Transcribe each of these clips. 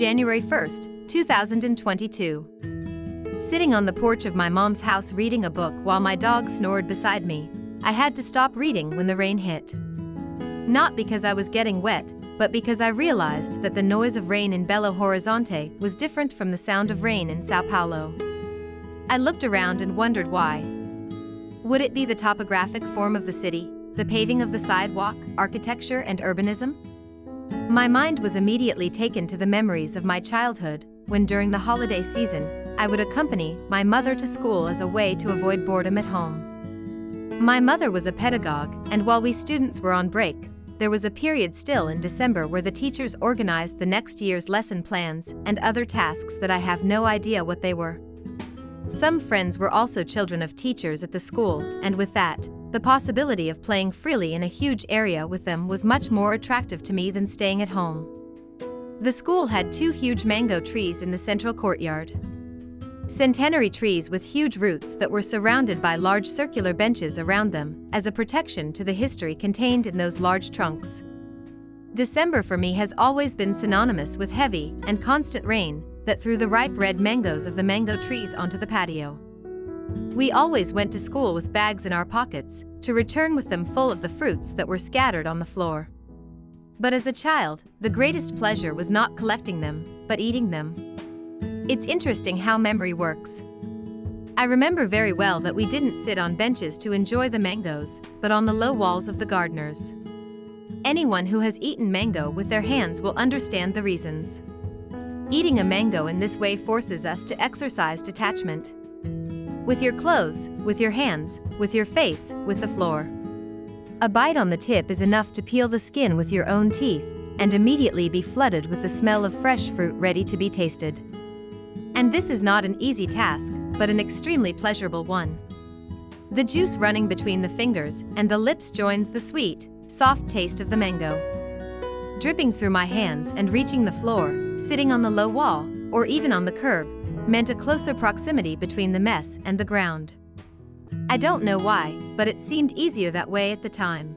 January 1st, 2022. Sitting on the porch of my mom's house reading a book while my dog snored beside me, I had to stop reading when the rain hit. Not because I was getting wet, but because I realized that the noise of rain in Belo Horizonte was different from the sound of rain in Sao Paulo. I looked around and wondered why. Would it be the topographic form of the city, the paving of the sidewalk, architecture, and urbanism? My mind was immediately taken to the memories of my childhood, when during the holiday season, I would accompany my mother to school as a way to avoid boredom at home. My mother was a pedagogue, and while we students were on break, there was a period still in December where the teachers organized the next year's lesson plans and other tasks that I have no idea what they were. Some friends were also children of teachers at the school, and with that, the possibility of playing freely in a huge area with them was much more attractive to me than staying at home. The school had two huge mango trees in the central courtyard. Centenary trees with huge roots that were surrounded by large circular benches around them, as a protection to the history contained in those large trunks. December for me has always been synonymous with heavy and constant rain that threw the ripe red mangoes of the mango trees onto the patio. We always went to school with bags in our pockets, to return with them full of the fruits that were scattered on the floor. But as a child, the greatest pleasure was not collecting them, but eating them. It's interesting how memory works. I remember very well that we didn't sit on benches to enjoy the mangoes, but on the low walls of the gardeners. Anyone who has eaten mango with their hands will understand the reasons. Eating a mango in this way forces us to exercise detachment. With your clothes, with your hands, with your face, with the floor. A bite on the tip is enough to peel the skin with your own teeth and immediately be flooded with the smell of fresh fruit ready to be tasted. And this is not an easy task, but an extremely pleasurable one. The juice running between the fingers and the lips joins the sweet, soft taste of the mango. Dripping through my hands and reaching the floor, sitting on the low wall, or even on the curb, meant a closer proximity between the mess and the ground. I don't know why, but it seemed easier that way at the time.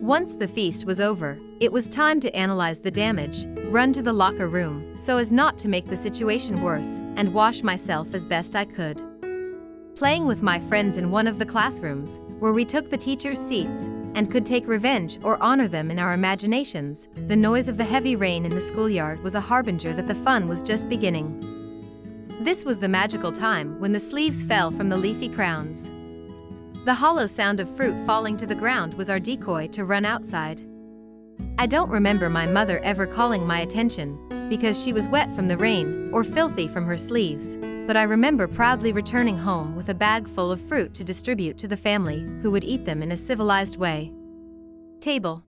Once the feast was over, it was time to analyze the damage, run to the locker room so as not to make the situation worse, and wash myself as best I could. Playing with my friends in one of the classrooms, where we took the teachers' seats and could take revenge or honor them in our imaginations, the noise of the heavy rain in the schoolyard was a harbinger that the fun was just beginning. This was the magical time when the sleeves fell from the leafy crowns. The hollow sound of fruit falling to the ground was our decoy to run outside. I don't remember my mother ever calling my attention, because she was wet from the rain or filthy from her sleeves, but I remember proudly returning home with a bag full of fruit to distribute to the family who would eat them in a civilized way. Table.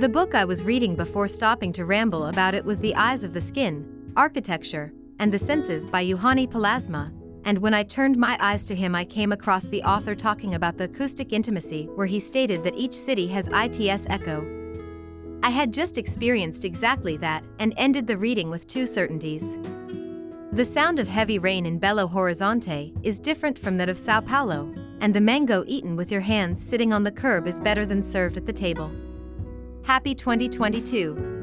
The book I was reading before stopping to ramble about it was The Eyes of the Skin, Architecture, and the Senses by Juhani Pallasmaa, and when I turned my eyes to him I came across the author talking about the acoustic intimacy where he stated that each city has its echo. I had just experienced exactly that and ended the reading with two certainties. The sound of heavy rain in Belo Horizonte is different from that of Sao Paulo, and the mango eaten with your hands sitting on the curb is better than served at the table. Happy 2022!